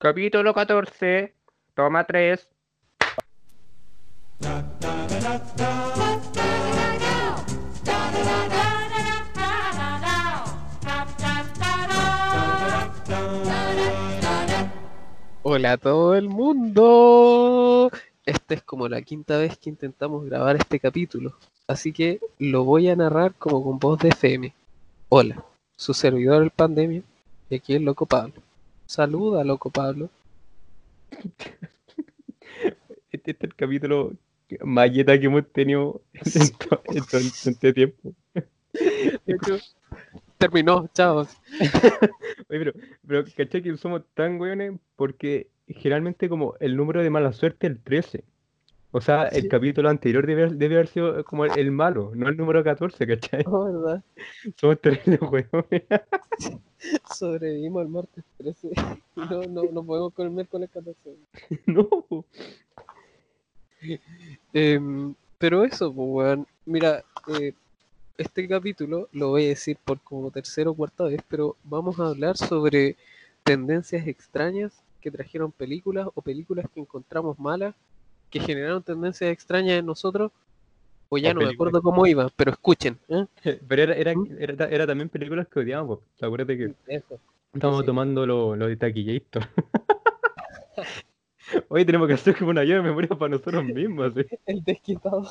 Capítulo 14, toma 3. Hola a todo el mundo. Esta es como la quinta vez que intentamos grabar este capítulo, así que lo voy a narrar como con voz de FM. Hola, su servidor el Pandemia y aquí el Loco Pablo. Saluda, Loco Pablo. Este, este es el capítulo yeta que hemos tenido en, to- en todo este tiempo. De hecho, terminó, chao. Oye, pero, pero ¿cachai que somos tan weones? Porque generalmente como el número de mala suerte es el 13. O sea, el capítulo anterior debe, haber- debe haber sido como el, el malo, no el número 14, ¿cachai? Oh, ¿verdad? Somos terribles weones. Sobrevivimos el martes 13 y no, no, no podemos con el miércoles 14. No. Em, pero eso, pues, weón. Mira, eh, este capítulo lo voy a decir por como tercera o cuarta vez, pero vamos a hablar sobre tendencias extrañas que trajeron películas o películas que encontramos malas, que generaron tendencias extrañas en nosotros. O ya O no me acuerdo cómo iba, pero escuchen. ¿eh? Pero era, era, ¿Mm? era, era también películas que odiábamos. po. ¿Te acuerdas de que Eso. Sí. tomando lo, lo de Taquillator? Hoy tenemos que hacer como una llave de memoria para nosotros mismos. así. El desquitador.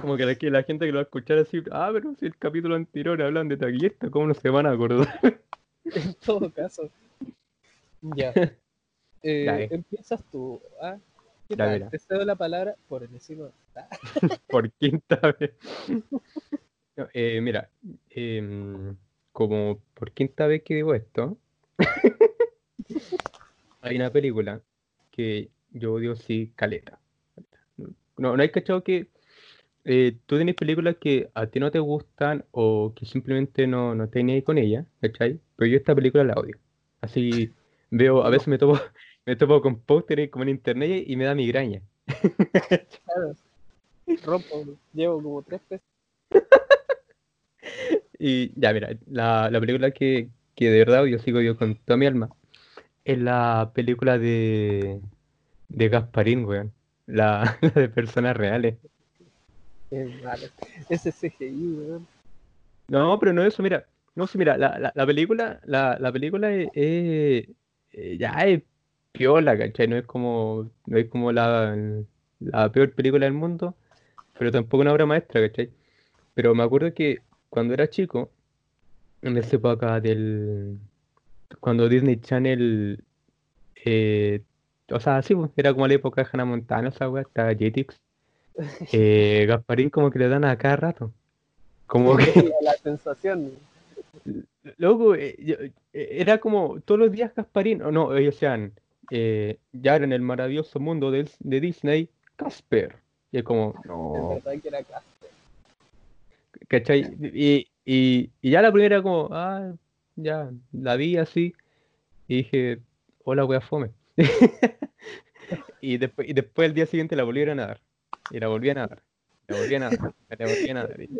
Como que la, que la gente que lo va a escuchar así, ah, pero si el capítulo anterior hablan de Taquillista, ¿cómo no se van a acordar? En todo caso. Ya. Eh. Empiezas tú. ¿ah? ¿Qué Ya, tal? mira. Te cedo la palabra por encima. Ah, Por quinta vez. No, eh, mira, em, como por quinta vez que digo esto, hay una película que yo odio sí, caleta. No, no hay cachado que eh, tú tienes películas que a ti no te gustan o que simplemente no, no ahí con ella, ¿cachai? Pero yo esta película la odio. Así veo, a veces me topo, me topo con pósteres como en internet y me da migraña. Claro. Rompo, llevo como tres pesos. Y ya, mira, la, la película que, que de verdad yo sigo yo con toda mi alma es la película de, de Gasparín, weón. La, la de personas reales. Es malo. Ese CGI, weón. No, pero no eso, mira. No sé, mira, la, la, la película, la, la película es, es- eh, ya es piola, ¿cachai? No es como, no es como la, la peor película del mundo, pero tampoco una obra maestra, ¿cachai? Pero me acuerdo que cuando era chico, en esa época del, cuando Disney Channel, eh, o sea, sí, pues, era como la época de Hannah Montana, esa weá, estaba Jetix, eh, Gasparín como que le dan a cada rato. Como que, La, sensación. loco, eh, eh, era como todos los días Gasparín, o no, ellos sean, eh, ya en el maravilloso mundo del- de, Disney, Casper. Y es como, Es no, verdad que era. ¿cachai? Y, y, y ya la primera como, ah, ya, la vi así, y dije, hola, wea fome. Y después, y después el día siguiente la volvieron a dar. Y la volvían a dar. La volvían a dar. La volvían a dar. y-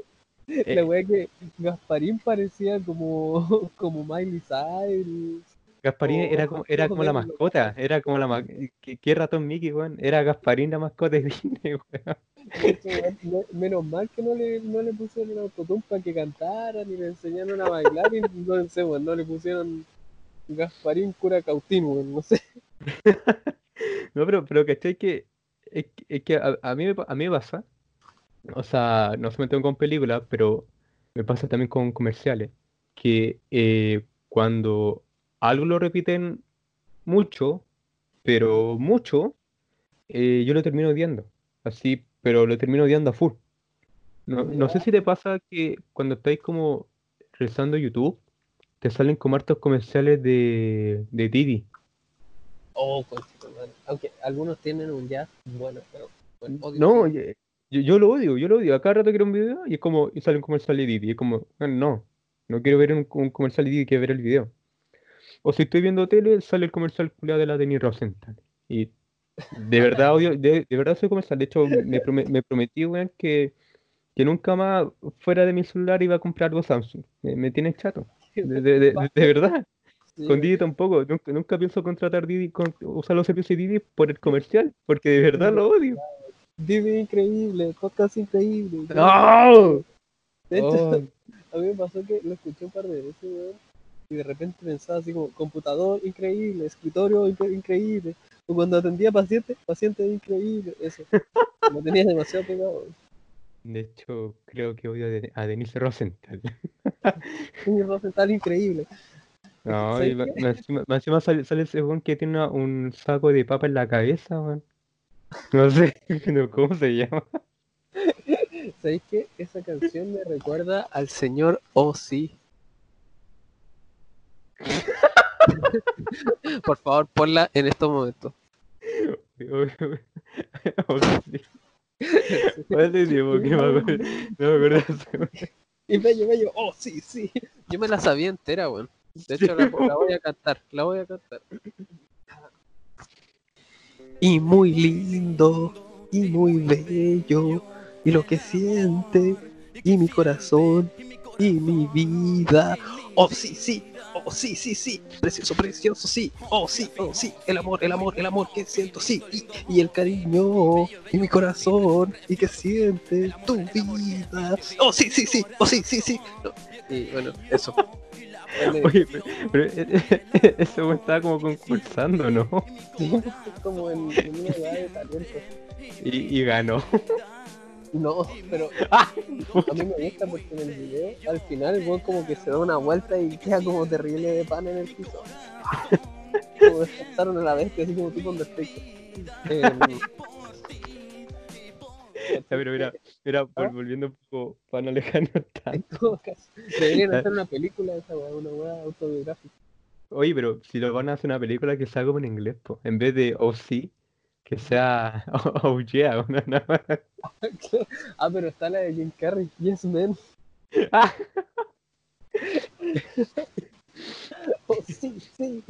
La Eh. wea que Gasparín parecía como, como Miley Cyrus. Gasparín Oh, era como, era como la mascota, era como la ma- ¿Qué, qué ratón Mickey, weón? Era Gasparín la mascota de Disney, weón. Menos mal que no le, no le pusieron autotune para que cantara, ni le enseñaron a bailar, y no sé, weón, no le pusieron Gasparín cura cautín, weón, no sé. No, pero, pero. Que, es, que- es que a, a mí me, a mí me pasa, o sea, no solamente con películas, pero me pasa también con comerciales, que eh, cuando algo lo repiten mucho, pero mucho, eh, yo lo termino odiando, así, pero lo termino odiando a full. No, no sé si te pasa que cuando estáis como revisando YouTube, te salen como hartos comerciales de, de Didi. Oh, conchito, man. Aunque algunos tienen un jazz bueno, pero bueno, odio No, yo, yo lo odio, yo lo odio. A cada rato quiero un video y es como, y sale un comercial de Didi. Y es como, "Ah, no, no quiero ver un, un comercial de Didi, quiero ver el video. O si estoy viendo tele, sale el comercial culiao de la Denny Rosenthal. Y de verdad odio, de, de verdad soy comercial. De hecho, me, me prometí, weón, que, que nunca más fuera de mi celular iba a comprar algo Samsung. Me, me tiene chato. De, de- de- verdad. Sí, Con. Didi tampoco. Nunca, nunca pienso contratar Didi, con, usar los servicios de Didi por el comercial, porque de verdad lo odio. Dime increíble, podcast increíble. ¡No! De hecho, Oh, a mí me pasó que lo escuché un par de veces, weón, y de repente pensaba así como, computador increíble, escritorio incre- increíble, o cuando atendía pacientes, paciente increíble, eso. Lo tenía demasiado pegado. de hecho, creo que odio a, Den- a Denise Rosenthal. Un Rosenthal increíble. No, ¿Sabes y más encima, sale, sale ese weón que tiene una- un saco de papa en la cabeza, weón. No sé no, cómo se llama. ¿Sabéis qué? Esa canción me recuerda al señor Ozzy. Por favor, ponla en estos momentos. Vale, sí, porque me acuerdo, no me acuerdo. Y bello, bello, oh, sí, sí. Yo me la sabía entera, weón. De hecho, la, la voy a cantar, la voy a cantar. Y muy lindo, y muy bello, y lo que siente, y mi corazón, y mi vida. Oh, sí, sí, oh, sí, sí, sí, precioso, precioso, sí, oh, sí, oh, sí, el amor, el amor, el amor que siento, sí, y, y el cariño, y mi corazón, y que siente tu vida. Oh, sí, sí, sí, oh, sí, sí, sí. Y bueno, eso. Oye, pero, pero ese estaba como concursando, ¿no? como en, en una edad de talento. Y, y ganó. No, pero Ah, a mí me gusta porque en el video, al final, el como que se da una vuelta y queda como terrible de pan en el piso. Como despertaron a la bestia, así como tipo Undertaker. Em, Ya, pero mira, mira, vol- volviendo un poco para no alejarnos tanto. deberían hacer una película de esa weá, una weá autobiográfica. Oye, pero si lo van a hacer una película que como en inglés, po, en vez de Oh sí, que sea Oh yeah, una nada más. ah, pero está la de Jim Carrey, Yes Man. Ah, Oh, sí, sí.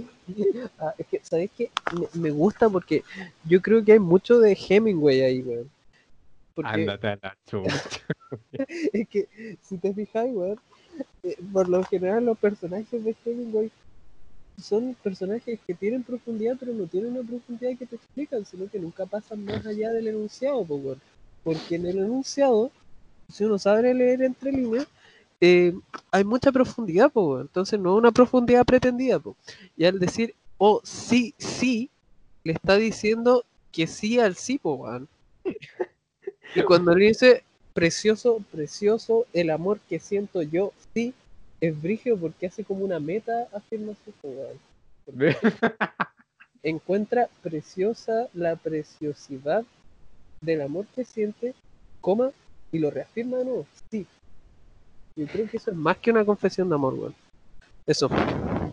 Ah, es que, ¿sabes qué? Me, me gusta porque yo creo que hay mucho de Hemingway ahí, weón. Porque Ándate a la chucha. es que, si te fijas, weón, eh, por lo general los personajes de Hemingway son personajes que tienen profundidad, pero no tienen una profundidad que te explican, sino que nunca pasan más allá del enunciado, po, weón. Porque en el enunciado, si uno sabe leer entre líneas, eh, hay mucha profundidad, po, weón. entonces no una profundidad pretendida. Po. Y al decir, oh, sí, sí, le está diciendo que sí al sí, po, weón. Y cuando le dice, precioso, precioso, el amor que siento yo, sí, es brígido porque hace como una meta afirmación, po, weón. Encuentra preciosa la preciosidad del amor que siente, coma, y lo reafirma de nuevo, sí. Yo creo que eso es más que una confesión de amor, weón. Eso,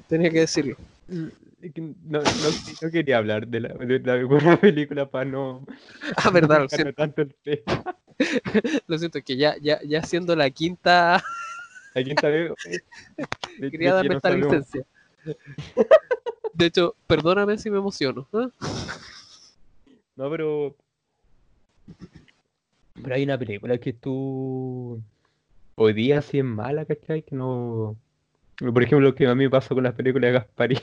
tenía que decirlo. que No, no, no quería hablar de la, de la película para no, Ah, verdad, lo siento, tanto el lo siento, que ya, ya, ya siendo la quinta, Aquí está veo. eh, de- quería darme esta sabemos. licencia. De hecho, perdóname si me emociono. ¿ah? No, pero. Pero hay una película que tú. Hoy día sí es mala, ¿cachai? Que no. Por ejemplo, lo que a mí me pasó con las películas de Gasparín.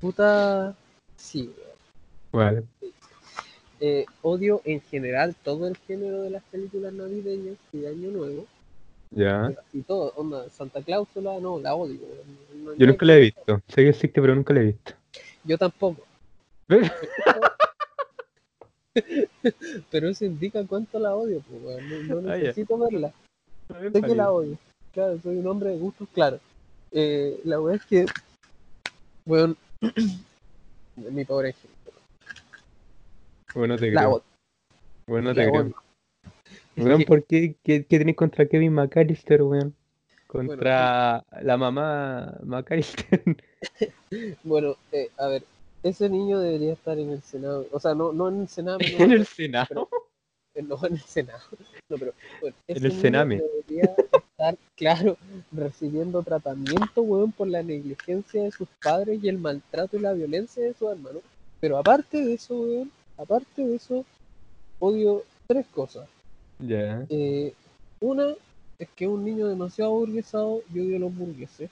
Puta, sí. Vale. Eh, odio en general todo el género de las películas navideñas y de Año Nuevo. Ya. Y todo, onda, Santa Cláusula, no, la odio. No- Yo nunca la he visto. Sé que existe, pero nunca la he visto. Yo tampoco. ¿Ves? Pero eso indica cuánto la odio, pues. No, Ah, necesito verla. Sé que la odio. Claro, soy un hombre de gustos claros. Eh, la weá es que, weón, mi pobre ejemplo. Bueno, te La creo. Bueno, la te creo. odio. Weón, ¿por qué? ¿Qué, qué tenés contra Kevin McAllister, weón? Contra la mamá McAllister. Bueno, eh, a ver, ese niño debería estar en el Senado. O sea, no, no en el Senado. no, en el Senado. eh, no en el Senado. No, pero bueno, En el Sename. debería estar, claro, recibiendo tratamiento, weón, por la negligencia de sus padres y el maltrato y la violencia de sus hermanos. Pero aparte de eso, weón, aparte de eso, odio tres cosas. Ya. Eh, una es que es un niño demasiado burguesado y odio a los burgueses.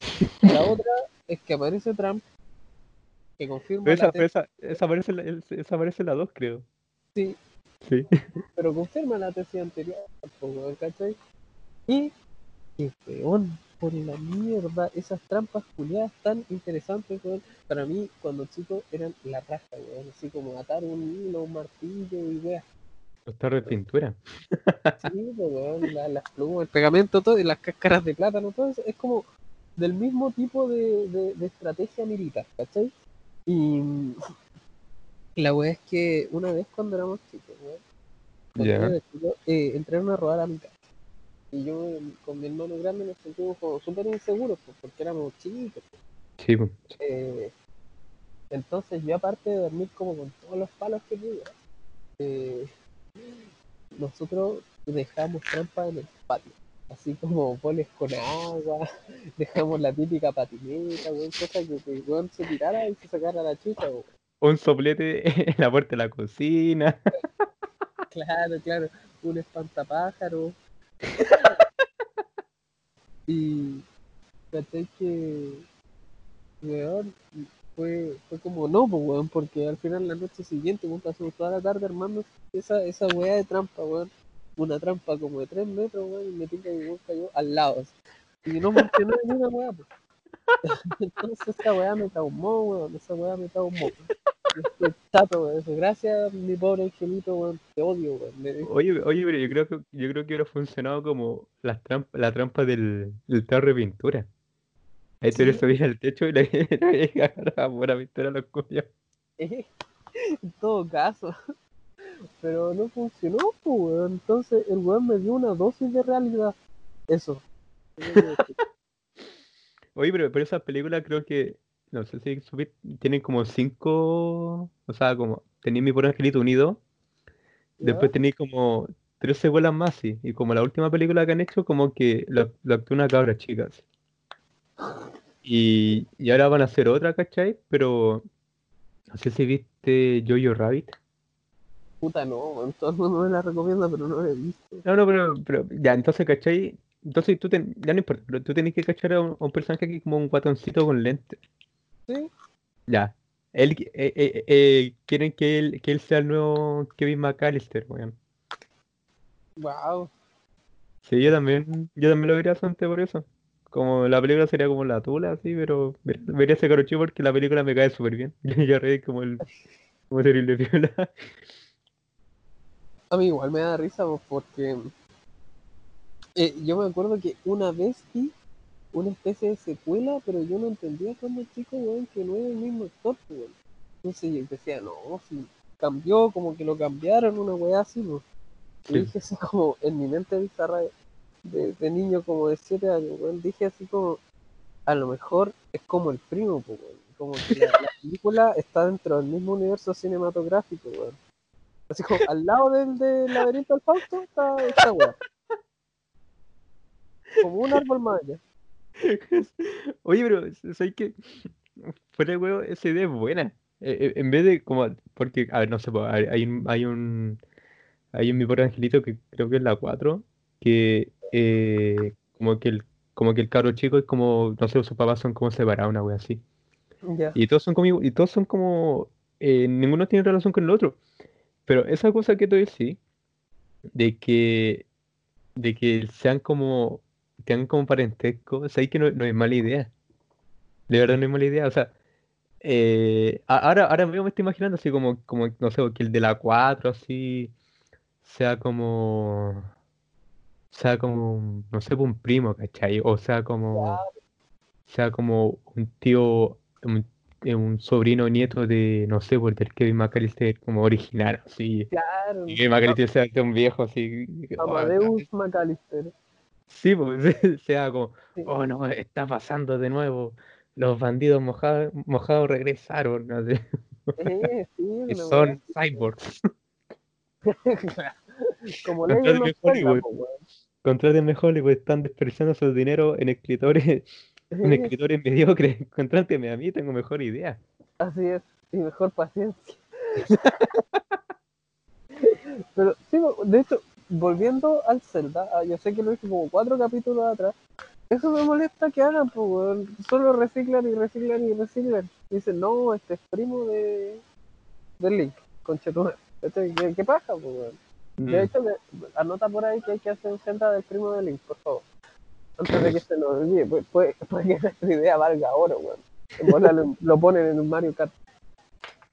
La otra es que aparece Trump, que confirma esa, la esa, esa aparece la, esa aparece la 2, creo. sí, Sí. pero confirma la tesis anterior. Y que weón, por la mierda, esas trampas culiadas tan interesantes, weón. Para mí, cuando chico, eran la raja, weón. Así como atar un hilo, un martillo y weas. Los tarros de pintura. Sí, pues, weón, la- las plumas, el pegamento, todo, y las cáscaras de plátano, todo eso, es como del mismo tipo de, de- de estrategia militar, ¿cachai? Y la wea es que una vez cuando éramos chicos, chico, eh, entraron a robar a mi casa. Y yo con mi hermano grande nos sentimos como súper inseguros, pues, porque éramos chicos. Sí, pues. Eh, entonces yo aparte de dormir como con todos los palos que pudiera, eh, nosotros dejamos trampa en el patio. Así como boles con agua, dejamos la típica patineta, weón, cosa que, que weón se tirara y se sacara la chucha, weón. Un soplete en la puerta de la cocina. Claro, claro, un espantapájaro. y caché que, weón, fue, fue como no, pues, weón, porque al final la noche siguiente, weón, pasamos toda la tarde armando esa, esa weá de trampa, weón. Una trampa como de 3 metros, weón, y me tinca que weón cayó al lado. así. Y no funcionó ni una weá, pues. Entonces esa weá me traumó, weón, esa weá me traumó. Chato, weón. Gracias, mi pobre angelito, weón. Te odio, weón. Oye, oye, pero yo creo que yo creo que hubiera funcionado como las trampas, la trampa del, del de pintura. Ahí tú le subías al techo y le agarraba buena pintura a los culiados. en todo caso. Pero no funcionó, pues, weón. Entonces el weón me dio una dosis de realidad. Eso. Oye, pero, pero esas películas creo que, no sé si tienen como cinco, o sea, como tenéis mi pobre angelito unido, después tenéis como tres secuelas más, sí, y como la última película que han hecho, como que lo, lo actuó una cabra chica, sí. Y, y ahora van a hacer otra, ¿cachai? Pero no sé si viste Jojo Rabbit. Puta no. Todo el mundo me la recomienda, pero no la he visto. No, no, pero, pero ya, entonces, ¿cachai? Entonces tú ten- ya no importa, pero tú tenés que cachar a un, a un personaje que es como un guatoncito con lente. Sí, Ya. Él, eh, eh, eh, quieren que él, que él sea el nuevo Kevin McAllister, weón. wow. Sí, yo también, yo también lo vería bastante por eso. Como la película sería como la tula, así, pero ver- vería ese caro chico porque la película me cae súper bien. Yo ya reí como el como terrible piola. A mí igual me da risa, pues, porque eh, yo me acuerdo que una vez vi una especie de secuela, pero yo no entendía cuando chico, weón, que no era el mismo actor, pues, weón. Entonces yo decía, no, si cambió, como que lo cambiaron, una weá así, pues. Y Sí. dije así como, en mi mente bizarra de, niño como de 7 años, weón, dije así como, a lo mejor es como el primo, weón. Como que la, la película está dentro del mismo universo cinematográfico, weón. Así como, al lado del, del laberinto del Fausto está esta weá. Como un árbol más. Oye, pero ¿sabes qué? Fuera esa idea es buena. Eh, eh, en vez de como, porque, a ver, no sé, hay, un, hay un, hay un mi pobre angelito que creo que es la 4, que eh, como que el, como que el cabro chico es como, no sé, sus papás son como separados, una wea así. Y todos son como, y todos son como, eh, ninguno tiene relación con el otro. Pero esa cosa que tú decís, de que, de que sean como, tengan como parentesco, sabes que no, no es mala idea. De verdad no es mala idea. O sea, eh, ahora, ahora mismo me estoy imaginando así como, como, no sé, que el de la 4 así, sea como, sea como, no sé, un primo, ¿cachai? O sea como, sea como un tío, un, eh, un sobrino nieto de, no sé, por del Kevin McAllister como original, así. Claro. Y Kevin McAllister sea un viejo así. oh, Amadeus McAllister. Sí, pues sea como, Sí. oh no, está pasando de nuevo. Los bandidos mojados, mojados regresaron, no Eh, sí, y son cyborgs. weá. Como güey. po, weón. Contraten mejor y pues están desperdiciando su dinero en escritores, en escritores mediocres. Contráteme a mí, tengo mejor idea. Así es, y mejor paciencia. Pero sí, de hecho, volviendo al Zelda, ah, yo sé que lo hice como cuatro capítulos atrás, Eso me molesta que hagan, pues, weón. Solo reciclan y reciclan y reciclan. Dicen, no, este es primo de del Link, con ¿Qué, ¿Qué pasa, pues? De Mm. hecho, me- anota por ahí que hay que hacer un Zelda del primo de Link, por favor. Antes de que se nos olvide, puede, puede, puede que nuestra idea valga oro, weón. Lo, lo ponen en un Mario Kart.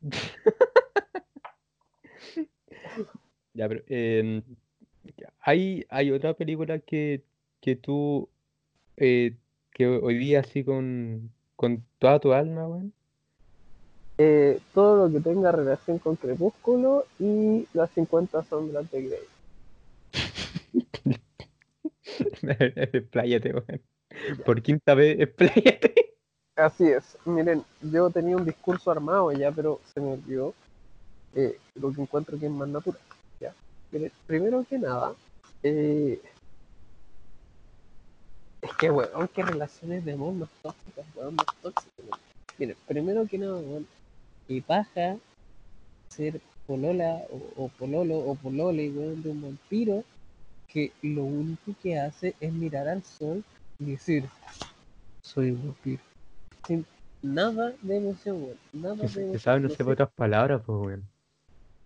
Ya, pero em, hay, hay otra película que, que tú eh, que hoy día así con, con toda tu alma, weón. Eh, todo lo que tenga relación con Crepúsculo y las 50 sombras de Grey. Expláyate, weón. Por quinta vez, expláyate. Así es. Miren, yo tenía un discurso armado ya, pero se me olvidó eh, lo que encuentro que es más natural. ¿ya? Miren, primero que nada, eh, es que, weón, qué relaciones de amor más tóxicas, weón, más tóxicas. Miren, primero que nada, weón, y paja ser polola o, o pololo o polole, weón, de un vampiro que lo único que hace es mirar al sol y decir, soy un vampiro. Sin nada de emoción, weón. Nada de emoción. sabes, no sé otras palabras, pues, weón.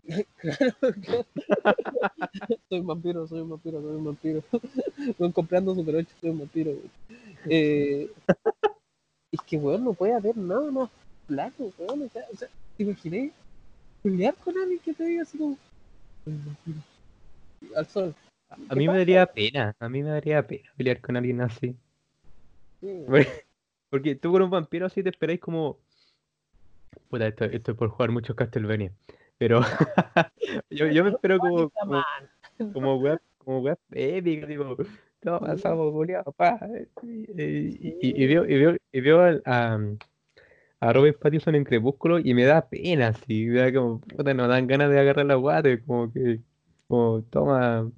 Claro, claro. soy un vampiro, soy un vampiro, soy un vampiro. Van comprando Super 8, soy un vampiro. Eh, es que, weón, no puede haber nada más weón. O sea, o sea, ¿te imaginé pelear con alguien que te diga así como? Al sol. A, a ¿Qué mí me daría pena, a mí me daría pena pelear con alguien así. Sí. Porque, tú con un vampiro así te esperáis como. Puta, esto, esto es por jugar mucho Castlevania. Pero yo, yo me espero como, como, como web, como web épica, digo, todo pasamos, culiao, pa. Y, y- y- y veo, y veo, y veo al- a, a Robert Pattinson en Crepúsculo y me da pena, así, me da como, puta, no dan ganas de agarrar la guata, como que, como, toma,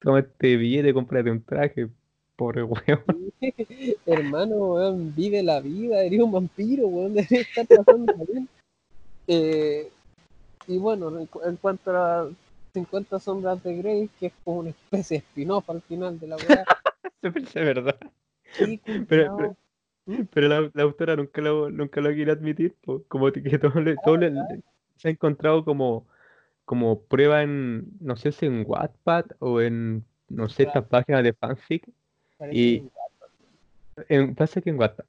toma este billete, cómprate un traje, pobre weón. Hermano, weón, vive la vida, eres un vampiro, weón, deberías estar pasando bien. Eh, y bueno, en, cu- en cuanto a las 50 sombras de Grey, que es como una especie de spin-off al final de la weá. Parece verdad. sí, Pero- culiao. Pero la, la autora nunca lo, nunca lo quiere admitir, po, como que todo le- todo le- se ha encontrado como, como prueba en, no sé si en Wattpad o en, no sé, estas páginas de fanfic, Parece y- en, pasa que en Wattpad.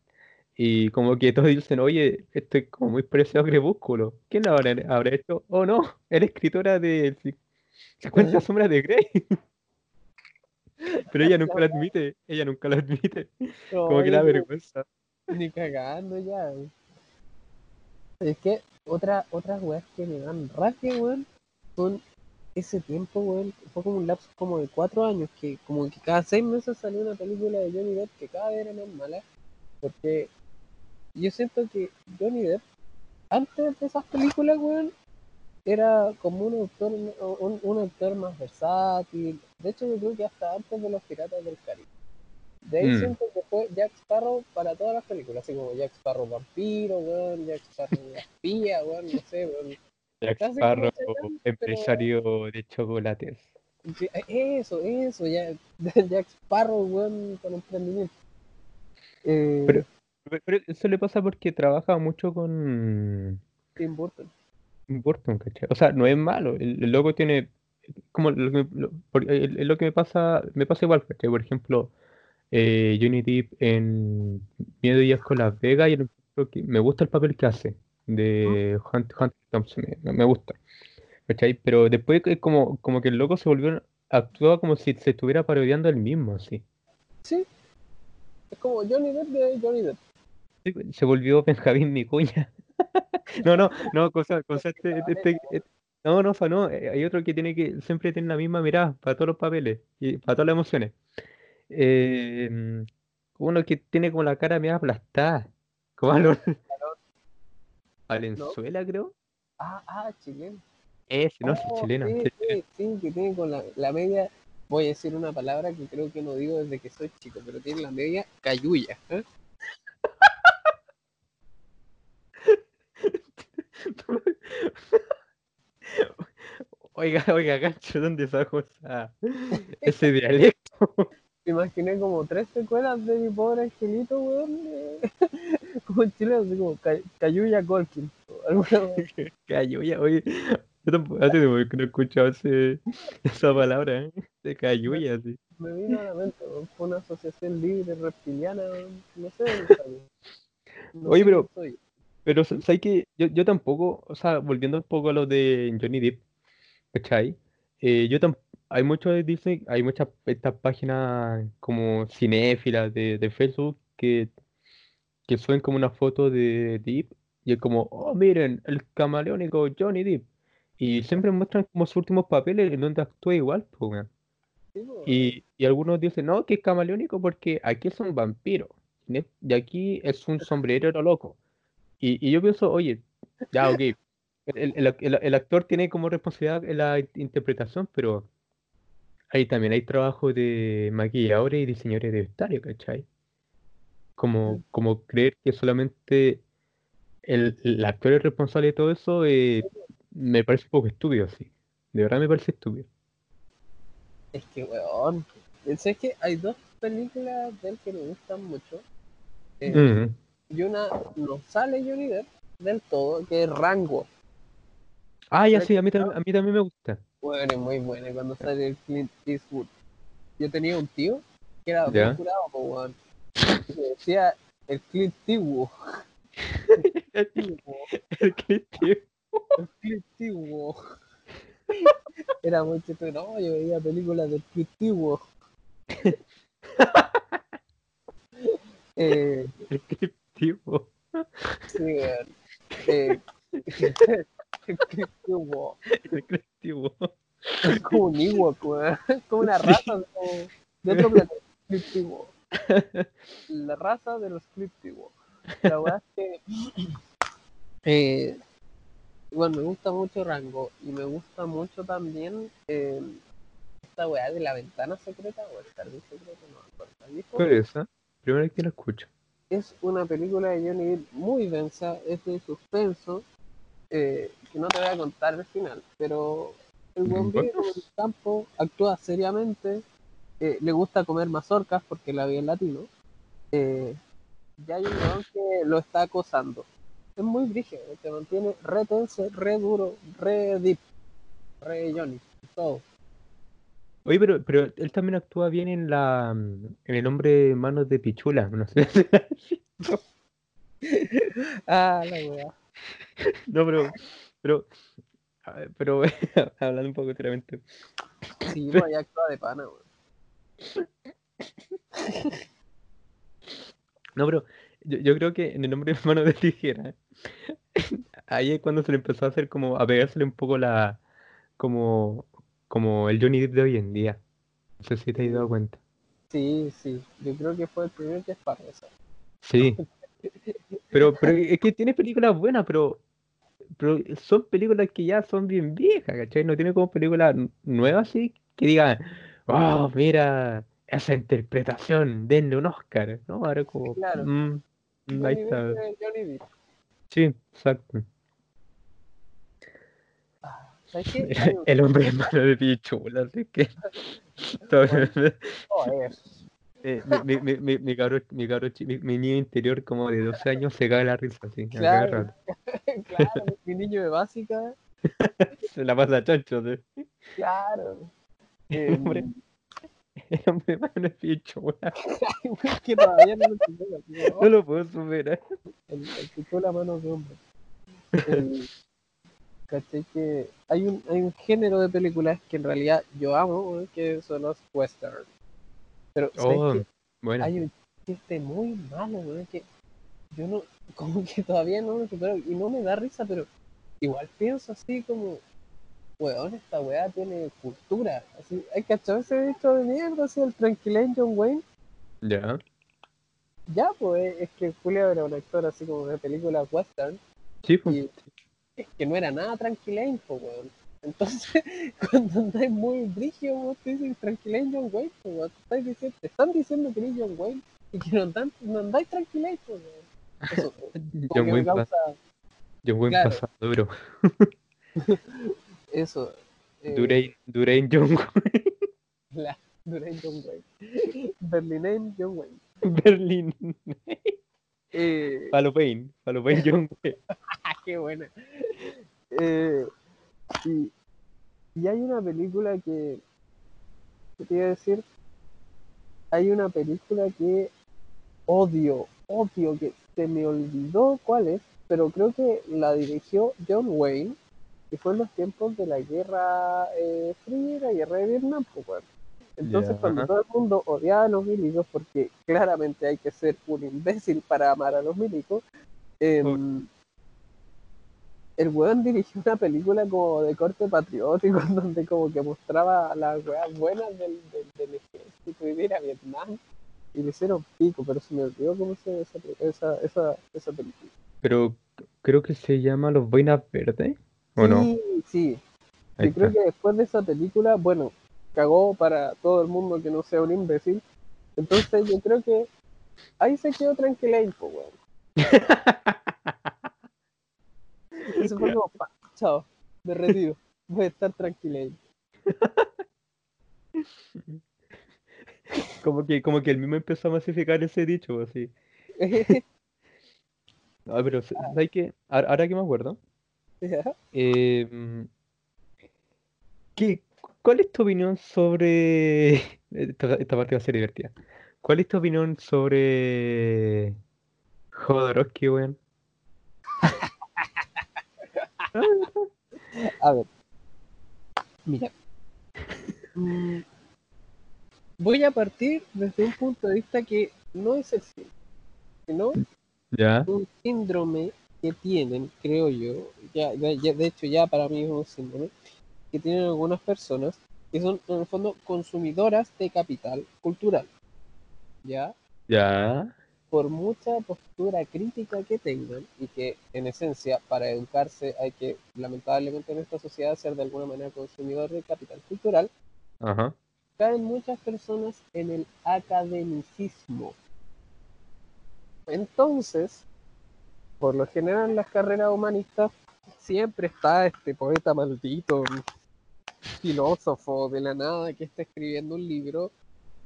Y como que todos dicen, oye, esto es como muy parecido a Crepúsculo. ¿Quién lo habrá, habrá hecho? Oh, no, era escritora de ci- 50 sombras de Grey. Pero ella nunca lo admite, ella nunca lo admite. Como que Oye, vergüenza. Ni cagando ya. Es que otra, otras weas que me dan rabia, weón, son ese tiempo, weón, fue como un lapso como de cuatro años, que como que cada seis meses salió una película de Johnny Depp que cada vez era más mala, porque yo siento que Johnny Depp, antes de esas películas, weón, era como un autor, un, un actor más versátil, de hecho yo creo que hasta antes de los Piratas del Caribe. De ahí Mm. siento que fue Jack Sparrow para todas las películas, así como Jack Sparrow vampiro, weón, Jack Sparrow espía, weón, no sé, weón. Jack Casi Sparrow, empresario de chocolates. Eso, eso, ya, Jack Sparrow, weón, con emprendimiento. Eh, Pero- Pero pero eso le pasa porque trabaja mucho con Tim Burton. Burton, ¿cachai? O sea, no es malo. El, el loco tiene. Como lo que, lo, por- es lo que me pasa, me pasa igual, ¿cachai? Por ejemplo, eh, Johnny Depp en Miedo y Asco Las Vegas, y el- me gusta el papel que hace de Hunt, Hunter Thompson, me, me gusta, ¿cachai? Pero después es como, como que el loco se volvió, actúa como si se estuviera parodiando él mismo, así. Sí. Es como Johnny Depp de Johnny Depp. Se volvió Benjamín Vicuña. No, no, no, cosa, cosa este, este- este- no, no, fa, no, eh, hay otro que tiene que siempre tiene la misma mirada para todos los papeles y para todas las emociones. Eh, uno que tiene como la cara media aplastada, como a lo- Valenzuela, creo. Ah, ah, chileno. Ese, no, sí, Oh, chileno. Sí, sí, sí, sí, que tiene con la, la media, voy a decir una palabra que creo que no digo desde que soy chico, pero tiene la media cayuya. ¿eh? Oiga, oiga, gancho, ¿dónde sacó esa- ese dialecto? imaginé como tres secuelas de mi pobre angelito, weón. como en Chile, así como Ca- Cayuya Colkin. Cayuya, oye. Yo tampoco, hace tiempo que no he escuchado ese, esa palabra, ¿eh? De cayuya, así. Me vino a la mente, weón, fue una asociación libre reptiliana, weón, no sé dónde salió. No Oye, pero- soy. Pero, sa- ¿sabes que yo, yo tampoco, o sea, volviendo un poco a lo de Johnny Depp, ¿cachai? Eh, yo hay muchos de Disney, hay muchas estas páginas como cinéfilas de, de Facebook que, que suben como una foto de Depp y es como, oh, miren, el camaleónico Johnny Depp. Y siempre muestran como sus últimos papeles en donde actúa igual, pues, Y, y algunos dicen, no, que es camaleónico porque aquí es un vampiro. Y aquí es un sombrerero loco. Y, y yo pienso, oye, ya, ok. El, el- el- el actor tiene como responsabilidad en la in- interpretación, pero ahí también hay trabajo de maquilladores y diseñadores de vestuario, ¿cachai? Como, como creer que solamente el, el actor es responsable de todo eso, eh, me parece un poco estúpido, sí. De verdad me parece estúpido. Es que, weón. Es que hay dos películas de él que me gustan mucho. Eh. Y una no sale Johnny Depp del todo, que es Rango. Ah, ya sí, a mí, a mí también me gusta. Bueno, es muy buena cuando sale el Clint Eastwood. Yo tenía un tío que era Ya. curado, po, weón. Me decía el Clint Eastwood. El Clint El Clint Eastwood. Era muy chistoso. No, yo veía películas del Clint Eastwood. eh, El Clint Eastwood. sí, weón. Eh, el Eastwood. Es como un Ewok, weón. Es como una raza de, como- de otro planeta. La raza de los Eastwood. La weá es que. Eh, bueno, me gusta mucho Rango. Y me gusta mucho también eh, esta weá de la ventana secreta o el jardín secreto. No, me acuerdo. ¿Cuál es esa? Primera vez que la escucho. Es una película de Johnny Depp muy densa, es de suspenso, eh, que no te voy a contar el final, pero el buen Bueno. vive en el campo, actúa seriamente, eh, le gusta comer mazorcas porque la vi en latino, eh, y hay un weón que lo está acosando. Es muy brígido, te mantiene re tenso, re duro, re deep, re Johnny, todo. Oye, pero, pero él también actúa bien en la mm, en el hombre manos de pichula, no sé. Ah, la weá. No, pero, pero, pero hablando un poco seriamente. Sí, pues ahí actúa de pana, weón. No, pero yo, yo creo que en el hombre manos de tijera, ahí es cuando se le empezó a hacer como, a pegársele un poco la, como, como el Johnny Depp de hoy en día. No sé si te has dado cuenta. Sí, sí, yo creo que fue el primer que es para eso. Sí. Pero, pero es que tiene películas buenas, pero, pero son películas que ya son bien viejas, ¿cachai? No tiene como películas nuevas así que digan, oh, mira, esa interpretación, denle un Oscar. No, ahora como, Claro. "Mm, ahí está. Johnny Depp. Sí, exacto. ¿Sabes qué? El hombre hermano de pichula, así que. Eh, mi, mi, mi, mi cabro, mi, cabro chi- mi, mi niño interior como de 12 años se cae la risa, así, Claro. claro, mi niño de básica, Se la pasa chancho, ¿sí? claro. El hombre, el hombre hermano de pichula. Es que todavía no lo supera. No lo puedo superar. El, el la mano de hombre. El- caché que hay un, hay un género de películas que en realidad yo amo, que son los western. Pero ¿sabes Oh, bueno. hay un chiste muy malo, que yo no, como que todavía no lo supero y no me da risa, pero igual pienso así como, weón, esta weá tiene cultura. Así, hay cachado ese dicho de mierda, así el tranquilén John Wayne. Ya. Ya, pues es que Julio era un actor así como de películas western Sí, pues. y es que no era nada tranquilén, pues, weón. Entonces, cuando andáis muy brígido, vos te dicen tranquilén John Wayne, weón. Te, estáis diciendo, te están diciendo que eres John Wayne y que no, andan- no andáis tranquilén, pues, weón. Eso, John Wayne, causa John Wayne claro. pasado, duro. eso. eh, Durain, Durain John Wayne. la- Durain John Wayne. Berlinain John Wayne. Berlín. Eh, Palopain. Palopain John Wayne. Qué buena. Eh, y, y hay una película que, ¿qué te iba a decir? Hay una película que odio, odio, que se me olvidó cuál es, pero creo que la dirigió John Wayne, y fue en los tiempos de la guerra eh, fría, la guerra de Vietnam, pues, bueno. Entonces, Ya, cuando ajá. todo el mundo odiaba a los milicos, porque claramente hay que ser un imbécil para amar a los milicos, em, el weón dirigió una película como de corte patriótico, donde como que mostraba las weas buenas del, del, del ejército y de ir a Vietnam. Y le hicieron pico, pero se me olvidó cómo se llama esa, esa, esa, esa película. Pero creo que se llama Los Boinas Verdes. ¿O no? Sí, sí. Creo que después de esa película, bueno, cagó para todo el mundo que no sea un imbécil. Entonces yo creo que ahí se quedó tranquila weón. Eso fue como, pa, chao, me retiro. Voy a estar tranquila Como que, como que el mismo empezó a masificar ese dicho, así. Ah, pero, ¿sabes qué? Ahora que me acuerdo, eh, mm, ¿qué, ¿cuál es tu opinión sobre... Esta, esta parte va a ser divertida. ¿Cuál es tu opinión sobre Jodorowsky, weón? A ver. Mira. Mm, Voy a partir desde un punto de vista que no es el cine, sino Ya, un síndrome que tienen, creo yo, ya- ya- de hecho ya para mí es un síndrome, que tienen algunas personas que son en el fondo consumidoras de capital cultural. ¿Ya? ya, por mucha postura crítica que tengan y que en esencia para educarse hay que lamentablemente en esta sociedad ser de alguna manera consumidor de capital cultural, ajá. caen muchas personas en el academicismo. Entonces, por lo general en las carreras humanistas siempre está este poeta maldito, filósofo de la nada que está escribiendo un libro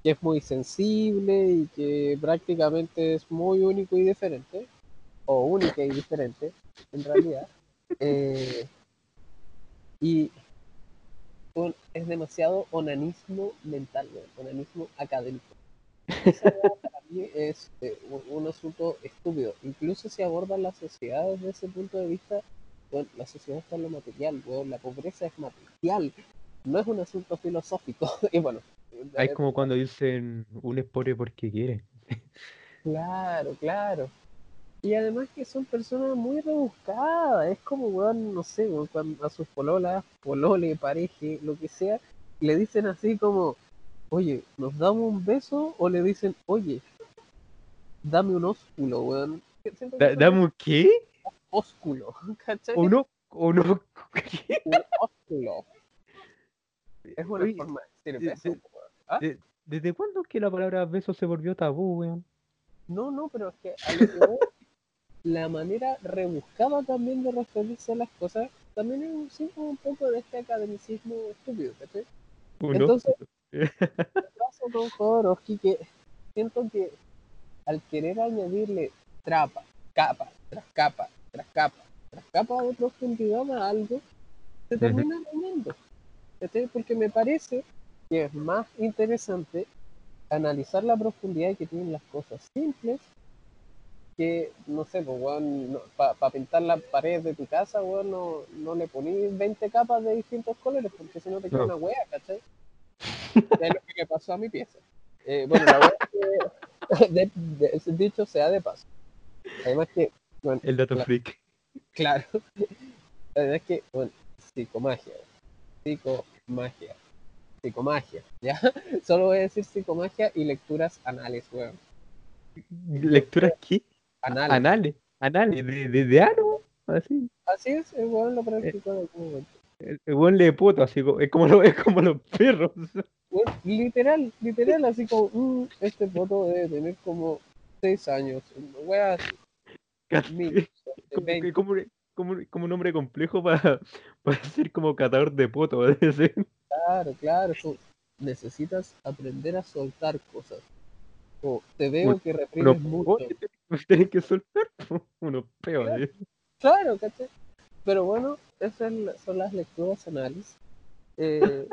que es muy sensible y que prácticamente es muy único y diferente, o única y diferente, en realidad. Eh, y un- es demasiado onanismo mental, onanismo académico. Esa para mí es eh, un, un asunto estúpido. Incluso si abordan la sociedad desde ese punto de vista, bueno, la sociedad está en lo material, weón, la pobreza es material, no es un asunto filosófico. y bueno, Ah, Es eh, como cuando dicen un es pobre porque quiere. Claro, claro. Y además que son personas muy rebuscadas. Es como, weón, no sé, weón, cuando a sus pololas, polole, pareje, lo que sea, le dicen así como, oye, ¿nos damos un beso? O le dicen, oye, dame un ósculo, weón. Da- ¿Dame un qué? ósculo, ¿cachai? ¿Uno? ¿Uno? ¿Qué? Un ósculo. Es una Oye, forma de decir beso, de- weón. ¿Ah? de- ¿Desde cuándo que la palabra beso se volvió tabú, weón? No, no, pero es que a lo que voy, la manera rebuscada también de referirse a las cosas también es un, sí, un poco de este academicismo estúpido, ¿cachai? Uno. Entonces- Paso con Jodorowsky que siento que al querer añadirle trapa, capa, tras capa, tras capa, tras capa de profundidad a algo, se termina dañando. ¿cachai? Porque me parece que es más interesante analizar la profundidad que tienen las cosas simples que, no sé, pues, para pintar la pared de tu casa, weón, no, no le ponís 20 capas de distintos colores, porque si no te queda No. una wea, ¿cachai? es lo que me pasó a mi pieza. Eh, bueno, la wea es que, de, de- dicho sea de paso. Además que, bueno, El dato Claro. freak. claro, además que, bueno, psicomagia, psicomagia, psicomagia, ¿ya? Solo voy a decir psicomagia y lecturas anales, weón. ¿Lecturas qué? Anales. Anales. Anales. ¿De, de, de ano? Así. Así es, el weón lo practicó en algún momento. El, weón lee poto, así. co- Es como, lo- es como los perros. Weón, literal, literal, así como, mm, este foto debe tener como 6 años. Weón, así, Como, 20. que- como, como, como un nombre complejo para, para ser como catador de poto. debe ser. Claro, claro. su- necesitas aprender a soltar cosas. O te veo que reprimes mucho. Tienes que soltar unos peos. ¿eh? Claro, ¿cachai? Pero bueno, esas son las lecturas anales. Eh,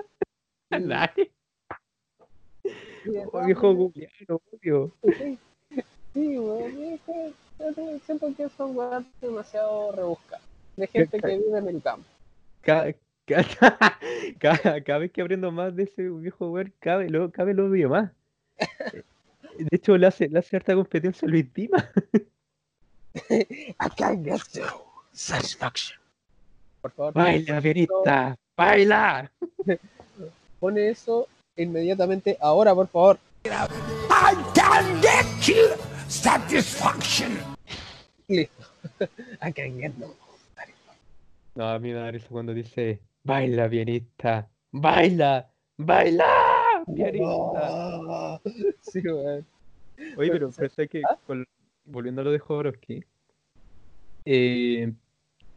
de oh, viejo culiao, obvio. Sí, te- siento que son weas demasiado rebuscadas. De gente que vive en el campo. Cada, cada, cada, cada vez que aprendo más de ese viejo weón, cada, lo, cada vez lo odio más. De hecho, le hace, le hace harta competencia a Luis Dima. I can't get you. Satisfaction. Por favor, Baila, pianista, baila. pone eso inmediatamente ahora, por favor. I can get you satisfaction. Listo. I can't get no. No, a mí me da risa cuando dice, baila, pianista, baila, baila, pianista. Sí, weón. Oye, pero pensé que, con- volviendo a lo de Jodorowsky, eh,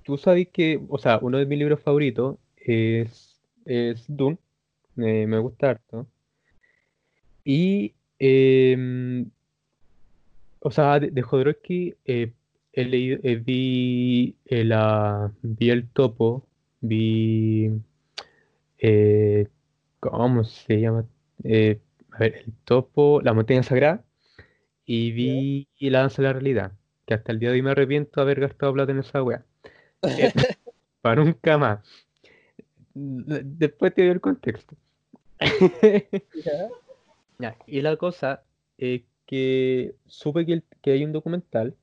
tú sabes que, o sea, uno de mis libros favoritos es, es Dune, eh, me gusta harto. Y, em, o sea, de, de Jodorowsky eh, he leído, eh, vi, eh, la, vi El Topo, vi, eh, ¿cómo se llama? Eh, a ver, El Topo, La Montaña Sagrada y vi La Danza de la Realidad, que hasta el día de hoy me arrepiento de haber gastado plata en esa wea. Eh, para nunca más. Después te doy el contexto. Ya, y la cosa es que supe que, el- que hay un documental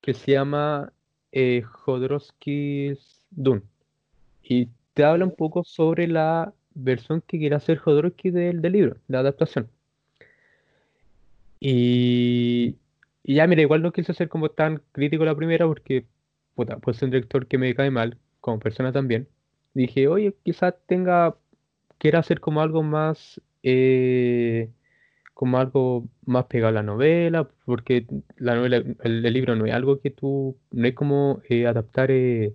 que se llama eh, Jodorowsky's Dune. Y te habla un poco sobre la versión que quiere hacer Jodorowsky del, del libro, la adaptación. Y, y ya, mira, igual no quise ser como tan crítico la primera porque, puta, pues es un director que me cae mal, como persona también. Dije, oye, quizás tenga, quiera hacer como algo más, eh, como algo más pegado a la novela, porque la novela, el, el libro no es algo que tú, no es como eh, adaptar, eh,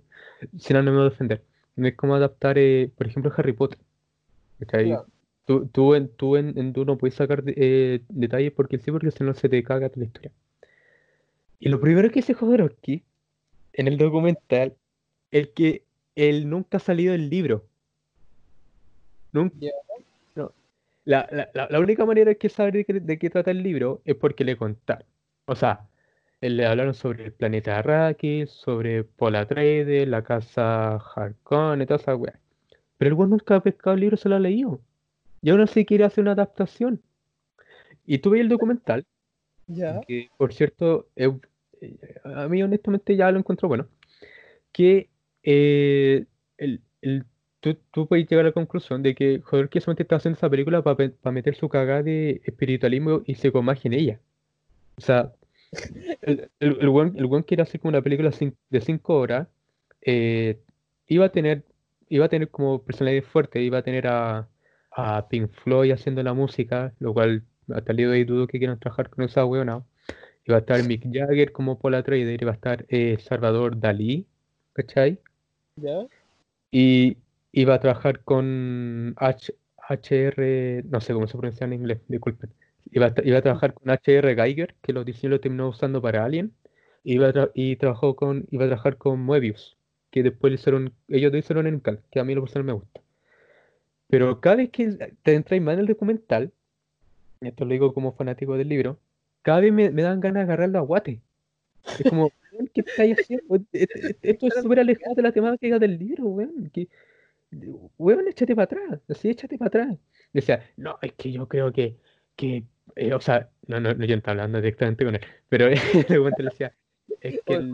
sin ánimo de defender, no es como adaptar, eh, por ejemplo, Harry Potter. ¿cachai? Claro. Tú, tú en, tú en, en Dune no puedes sacar eh, detalles porque sí, porque si no se te caga toda la historia. Y lo primero que dice Jodorowsky en el documental es que él nunca ha salido del libro. Nunca. Ya. No. La, la, la, única manera que saber de qué, de qué trata el libro es porque le contaron. O sea, le hablaron sobre el planeta Arrakis, sobre Paul Atreides, la casa Harkonnen toda esa weá. Pero el weón nunca ha pescado el libro, se lo ha leído. Y aún así quiere hacer una adaptación. Y tú ves el documental, Ya. que por cierto, eh, a mí honestamente ya lo encuentro bueno, que eh, el, el- tú, tú puedes llegar a la conclusión de que Jodorowsky solamente está haciendo esa película para meter su cagada de espiritualismo y psicomagia en ella. O sea, el, el, el weón, el weón quiere hacer como una película de cinco horas, eh, iba a tener, iba a tener como personalidad fuerte, iba a tener a, a Pink Floyd haciendo la música, lo cual hasta el día de hoy dudo que quieran trabajar con esa weona. Iba a estar Mick Jagger como Paul Atreides, iba a estar eh, Salvador Dalí, ¿cachai? Ya. Y iba a trabajar con H, HR, no sé cómo se pronuncia en inglés, disculpen. Iba a, iba a trabajar con HR Geiger, que los diseños lo terminó usando para Alien. Iba a tra- y trabajó con, iba a trabajar con Moebius, que después le hicieron, ellos lo hicieron en Cal, que a mí lo personal me gusta. Pero cada vez que te entras más en el documental, y esto lo digo como fanático del libro, cada vez me, me dan ganas de agarrarlo a guate. Es como, ¿qué estáis haciendo? Esto es súper alejado de la temática del libro, weón. Que, weón, échate para atrás, así, échate para atrás. Decía, no, es que yo creo que, que eh, o sea, no, no, no, yo no estaba hablando directamente con él, pero el documental decía, es que el-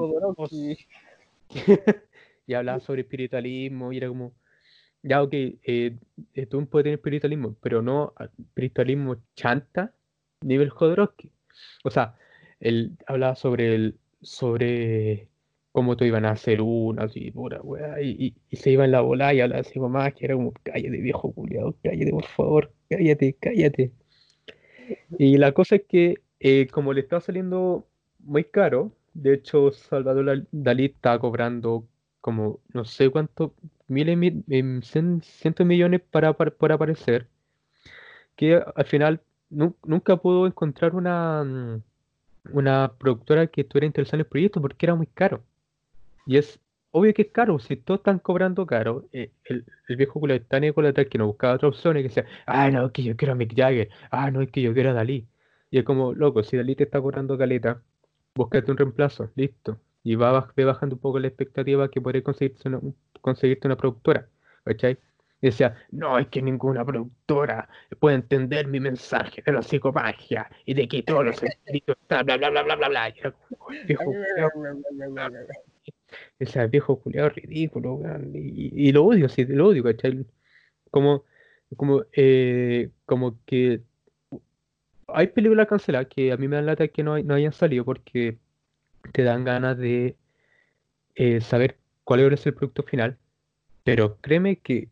y hablaba sobre espiritualismo y era como, ya, ok, eh, tú puedes tener espiritualismo, pero no ah, espiritualismo chanta, nivel Jodorowsky. O sea, él hablaba sobre el, sobre cómo te iban a hacer una, así, pura weá, y, y, y se iba en la bola y hablaba así más, que era como, cállate viejo culiado, cállate por favor, cállate, cállate. Y la cosa es que eh, como le estaba saliendo muy caro, de hecho Salvador Dal- Dalí estaba cobrando como no sé cuánto, miles, mil, em, cien- cientos millones para, para, para aparecer. que al final nu- nunca pudo encontrar una, mm, una productora que estuviera interesada en el proyecto porque era muy caro. Y es obvio que es caro, si todos están cobrando caro, eh, el, el viejo culo tan ególatra que no buscaba otra opción y que decía, ah, no, es que yo quiero a Mick Jagger, ah, no, es que yo quiero a Dalí. Y es como, loco, si Dalí te está cobrando caleta, búscate un reemplazo, listo. Y va baj- ve bajando un poco la expectativa que podría conseguirse una, conseguirte una productora, ¿cachai? Y decía, no, es que ninguna productora puede entender mi mensaje de la psicomagia y de que todos los espíritus están bla bla bla bla bla bla. Y era como, "Oh, viejo culiao", ese viejo culiado ridículo, weón, Y, y lo odio, sí, lo odio, ¿cachai? Como, como, eh, como que hay películas canceladas que a mí me dan lata que no, hay- no hayan salido porque te dan ganas de eh, saber cuál es el producto final. Pero créeme que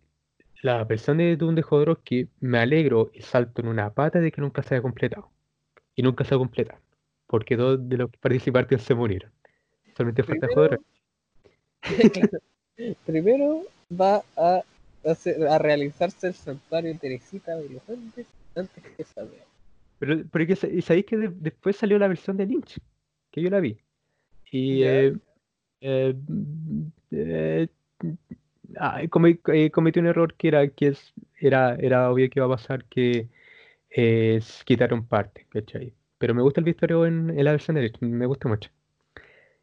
la versión de Doom de Jodorowsky me alegro y salto en una pata de que nunca se haya completado. Y nunca se va a completar. Porque todos de los participantes se murieron. Solamente falta Jodorowsky. Claro. Primero va a, hacer- a realizarse el santuario de Teresita de los Andes antes que salga. Pero, pero que, sabéis que de- después salió la versión de Lynch, que yo la vi. Y Ya. eh, eh, eh, ah, come- eh, cometí un error que era que es, era, era obvio que iba a pasar que eh, s- quitaron parte, ¿cachai? Pero me gusta el vestuario en, en la versión de Lynch, me gusta mucho.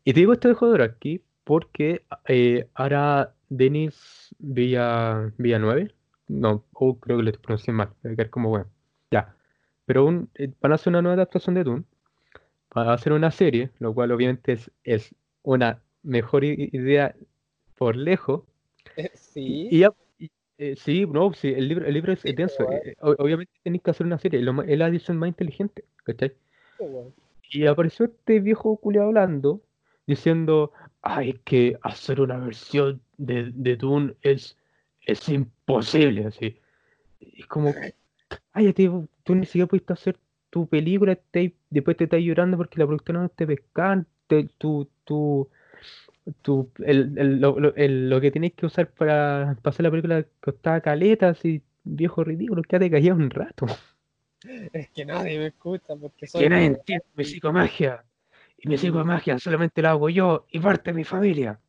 Y te digo esto de Jodorowsky porque eh, ahora Denis Villa, Villanueve, no, oh, creo que lo pronuncié mal, a quedar como bueno. Ya. Pero un, eh, van a hacer una nueva adaptación de Dune. Van a hacer una serie, lo cual obviamente es, es una mejor idea por lejos. Eh, Sí, Y, eh, sí, no, sí, el libro, el libro es Sí, denso. eh, o- obviamente tenéis que hacer una serie, lo es la edición más inteligente, ¿cachai? bueno. Y apareció este viejo culiao hablando, diciendo, ay, es que hacer una versión de, de Dune es, es imposible, así. Y es como, cállate, tú ni siquiera pudiste hacer tu película, te- después te estás llorando porque la productora no te pescan, te- tu, tu, tu, el, el- lo, lo- el- lo que tienes que usar para, hacer la película costaba caleta, así, viejo ridículo, quédate callado un rato. Es que nadie me escucha porque soy Que nadie entiende mi psicomagia. Y mi psicomagia solamente la hago yo y parte de mi familia.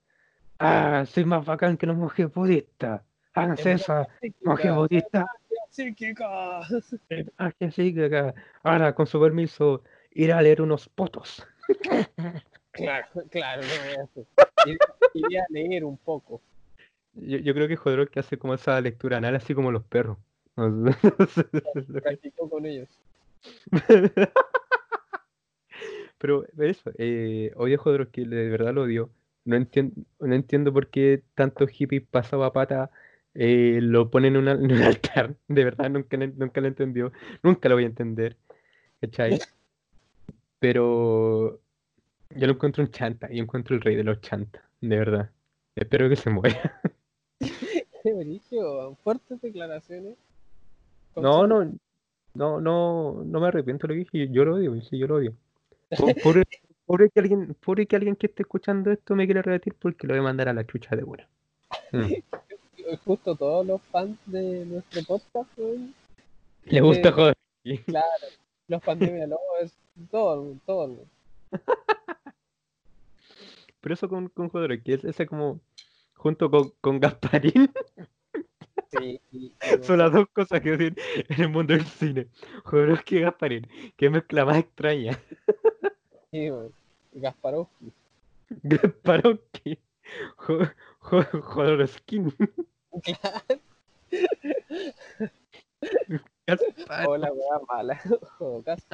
Ah, soy más bacán que los monjes budistas. Háganse Es esa, monjes budistas. psíquica. Magia psíquica. Ahora, con su permiso, ir a leer unos potos. Claro, claro, no voy a Iría a leer un poco. Yo, yo creo que Jodorowsky que hace como esa lectura anal, así como los perros. Practicó con ellos. Pero eso, eh, odio a Jodorowsky, de verdad lo odio. No entiendo, no entiendo por qué tantos hippies pasado a pata eh, lo ponen en, una- en un altar. De verdad, nunca, lo- nunca lo entendió. Nunca lo voy a entender. ¿Cachai? Pero yo lo encuentro un chanta y encuentro el rey de los chantas, de verdad. Espero que se muera. Qué brillo, fuertes declaraciones. No, no, no, no, no me arrepiento de lo que dije. Yo lo odio, sí, yo lo odio. Po- Pobre, pobre que alguien, pobre que alguien que esté escuchando esto me quiera rebatir porque lo voy a mandar a la chucha de buena. Mm. Justo todos los fans de nuestro podcast, weón, Le gusta Eh, joder. claro, los pandemia lovers, todo, todo. Pero eso con, con Jodorowsky, ese como junto con, con Gasparín, Sí, son las dos cosas que odio en el mundo del cine. Jodorowsky y Gasparín, qué mezcla más extraña. Sí. Gasparovsky. Gasparovsky, Jo- Jo- Jodorowsky, Gaspar- Hola, weá mala. Jodocazo.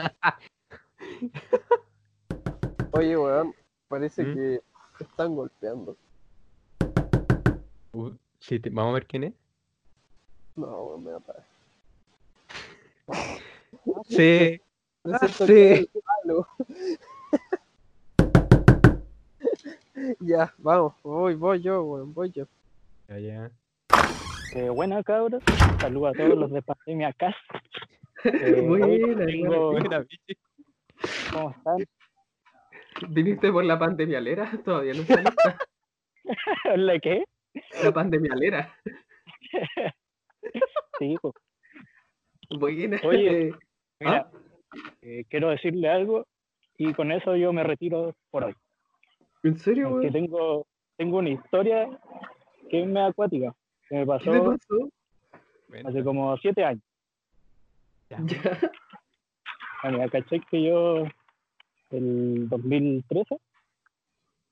Oye, weón, parece ¿Mm? que están golpeando. Uh, sí, te- vamos a ver quién es. No, me apaga. Sí, Ah, sí. que es malo. ya, vamos, voy, voy yo, weón, voy yo. ya, ya. Eh, buena cabros, saludos a todos los de Pandemia Cast. Eh, hoy Buena, tengo- Buena. ¿Cómo están? ¿Viniste por la pandemialera? Todavía no está lista. ¿La qué? La pandemialera. Sí, pues. Buena. Oye. Mira, ¿Ah? eh, quiero decirle algo y con eso yo me retiro por hoy. ¿En serio, weón? tengo, tengo una historia que es medio acuática, que me ¿Qué pasó te pasó? hace como siete años. Ya. Bueno, ya caché que yo, el 2013,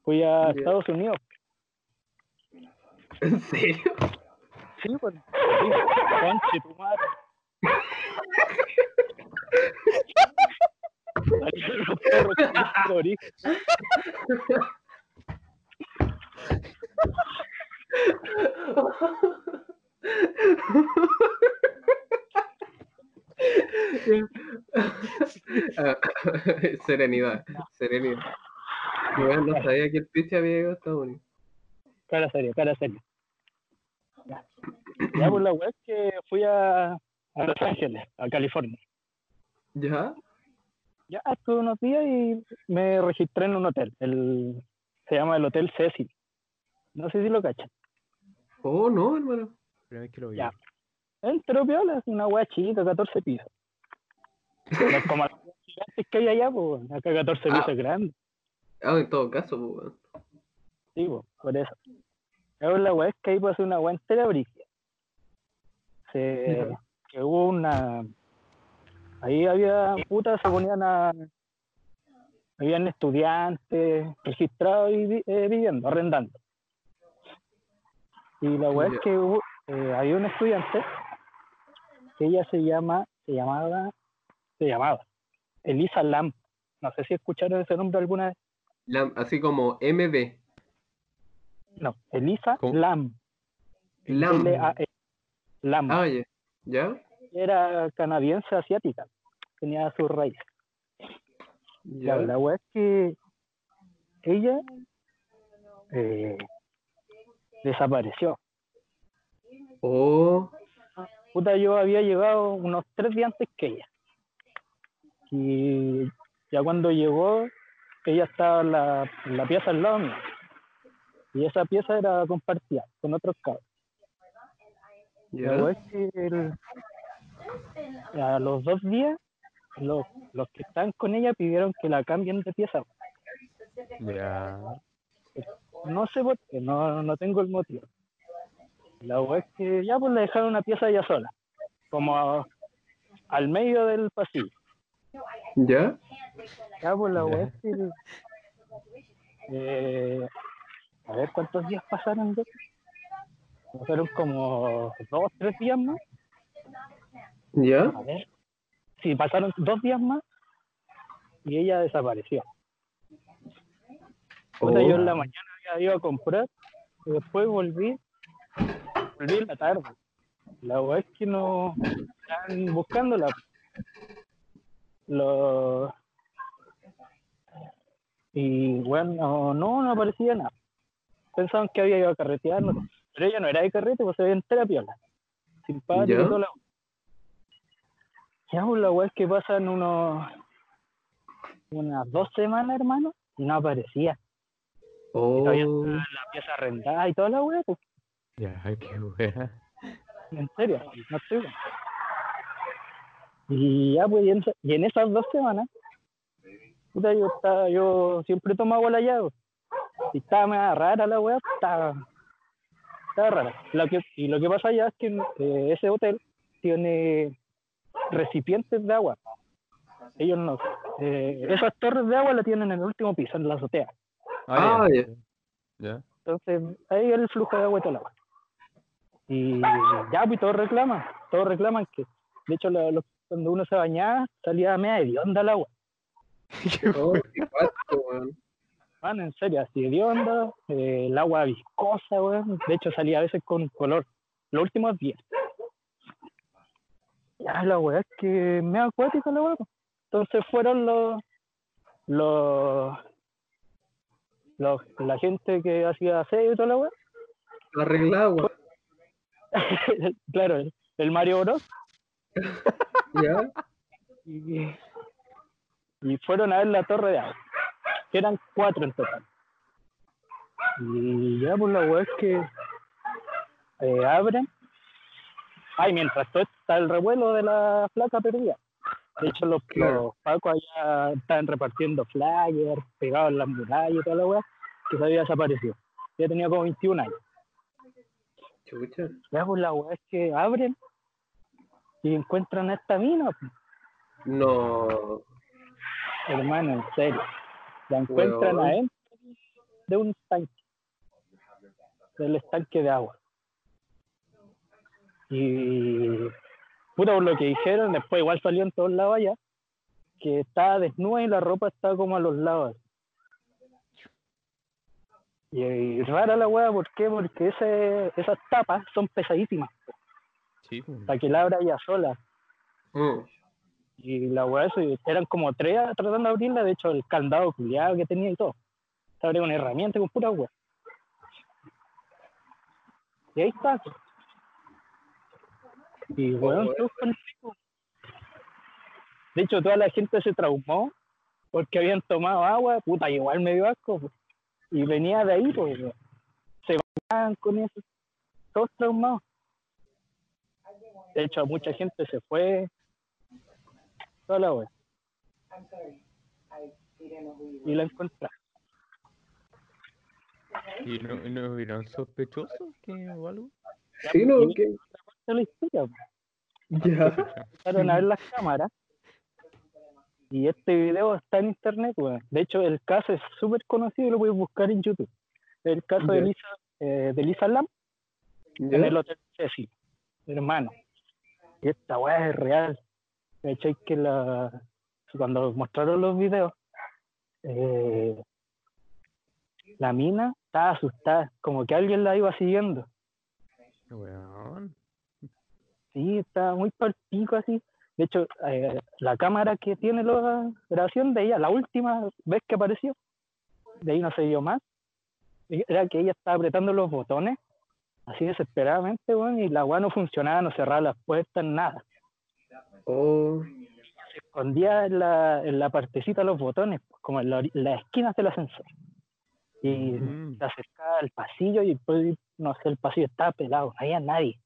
fui a Ya. Estados Unidos. ¿En serio? Sí, pues. Sí, conche tu madre. Serenidad, serenidad. No sabía que el Pichi había llegado a Estados Unidos. Cara seria, cara seria. Ya, ya pues la web que fui a, a Los Ángeles, a California. ¿Ya? Ya estuve unos días y me registré en un hotel. El, se llama el Hotel Cecil. No sé si lo cachan. Oh, no, hermano. Primera vez que lo vi. Ya. Entro piola, es una wea chiquita, 14 pisos. Es como las gigantes que hay allá, pues, acá 14 Ah. pisos es grande. Ah, en todo caso, pues. Sí, pues, por eso. Ahora la wea es que ahí pasó una wea entera. Se, que hubo una. Ahí había putas, se ponían a. Habían estudiantes registrados y eh, viviendo, arrendando. Y la Ya. es que hubo, eh, había un estudiante que ella se llama, se llamaba, se llamaba Elisa Lam. No sé si escucharon ese nombre alguna vez. Así como MB. No, Elisa ¿Cómo? Lam. Lam. L-A-M. Lam. Ah, ya. ¿Ya? Era canadiense asiática. Tenía sus raíces. La wea es que ella eh, desapareció. Oh, Puta, yo había llegado unos tres días antes que ella. Y ya cuando llegó, ella estaba en la, en la pieza al lado mío. Y esa pieza era compartida con otros cabros. ¿ya? wea es que el- a los dos días, los, los que están con ella pidieron que la cambien de pieza. Ya. No sé por qué, no, no tengo el motivo. La es que ya pues le dejaron una pieza ella sola, como a- al medio del pasillo. ¿Ya? Ya pues la es que... eh, a ver cuántos días pasaron. ya? Pasaron como dos, tres días más. ¿Ya? A ver. Sí, pasaron dos días más y ella desapareció. Puta, yo en la Oh, mañana había ido a comprar y después volví, volví en la tarde. La verdad es que no están buscándola. Los y bueno, no, no aparecía nada. Pensaban que había ido a carretear, no sé. pero ella no era de carrete, pues se veía entera piola. Simpática y toda la Ya, pues la weá es que pasan unos unas dos semanas, hermano, y no aparecía. oh, todavía La pieza arrendada y toda la weá, pues, Ya, qué wea. en serio, no estoy. Y ya, pues, y en, y en esas dos semanas, puta, yo, estaba, yo siempre tomo agua la llave. Y estaba media rara la weá, estaba, estaba rara. Lo que, y lo que pasa allá es que eh, ese hotel tiene recipientes de agua. Ellos no. eh, esas torres de agua la tienen en el último piso, en la azotea. Ah, ya. Ya. Entonces, ahí el flujo de agua y todo el agua. Y ya, pues todos reclaman, todos reclaman que, de hecho, lo- lo- cuando uno se bañaba, salía media hedionda el agua. oh, qué cuático, weón. Man, en serio, así hedionda, eh, el agua viscosa, weón. De hecho, salía a veces con color. Los últimos días. Ya, la weá es que me acuática la weá. Entonces fueron los, los, los, la gente que hacía aseo y toda la weá. Arregla agua. claro, el, el Mario Bros. ¿Ya? y, y fueron a ver la torre de agua, que eran cuatro en total. Y ya por la weá es que eh, abren Ay, mientras todo está el revuelo de la flaca perdida. De hecho, los, Claro. los pacos allá estaban repartiendo flyers, pegados en las murallas y toda la weá, que se había desaparecido. Ya tenía como 21 años. Chucha. Ya, pues la weá es que abren y encuentran a esta mina, pues, No. hermano, en serio. La encuentran Weón. adentro de un estanque, del estanque de agua. Y puta por lo que dijeron, después igual salió en todos lados allá, que estaba desnuda y la ropa estaba como a los lados. Y, y rara la weá, ¿por qué? Porque ese, esas tapas son pesadísimas, Sí, para que la abra ella sola. Mm. Y la weá, eso, eran como tres tratando de abrirla, de hecho el candado culiado que tenía y todo. Se abrió con herramienta con pura weá. Y ahí está. Y weón, Oh, todos con el pico. De hecho, toda la gente se traumó porque habían tomado agua, puta, igual me dio asco. pues. Y venía de ahí, pues, weón. se bañaban con eso, todos traumados. De hecho, mucha gente se fue, toda la wea. Y la encontraron. ¿Y no, y no hubieron sospechosos que o algo? Sí, no, que. la historia. Ya. empezaron a ver las cámaras y este video está en internet, weón. De hecho, el caso es súper conocido y lo puedes buscar en YouTube. El caso de. Lisa, eh, de Lisa Lam en el Hotel Cecil, hermano. Y esta weá es real. ¿Cachai? Que la, cuando mostraron los videos, eh, la mina estaba asustada, como que alguien la iba siguiendo. Sí, está muy palpico así. De hecho, eh, la cámara que tiene la grabación de ella, la última vez que apareció, de ahí no se dio más, era que ella estaba apretando los botones, así desesperadamente, weón, y la weá no funcionaba, no cerraba las puertas, nada. Oh. Se escondía en la, en la partecita de los botones, pues, como en la las esquinas del ascensor. Y Mm. se acercaba al pasillo y después, no sé, el pasillo estaba pelado, no había nadie.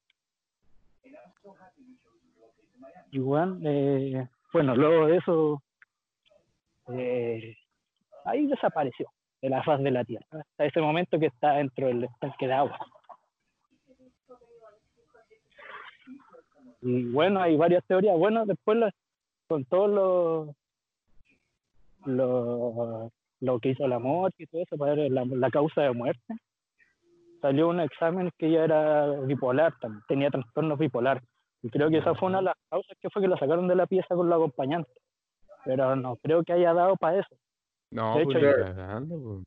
Y weón, eh, bueno, luego de eso, eh, ahí desapareció de la faz de la Tierra, hasta ese momento que está dentro del estanque de agua. Y bueno, hay varias teorías. Bueno, después con todo lo, lo, lo que hizo la muerte y todo eso, para la, la causa de muerte, salió un examen que ella era bipolar, también, tenía trastorno bipolar. Y creo que esa fue una de las causas que fue que la sacaron de la pieza con la acompañante. Pero no creo que haya dado para eso. No, De pues hecho, cagando, pues.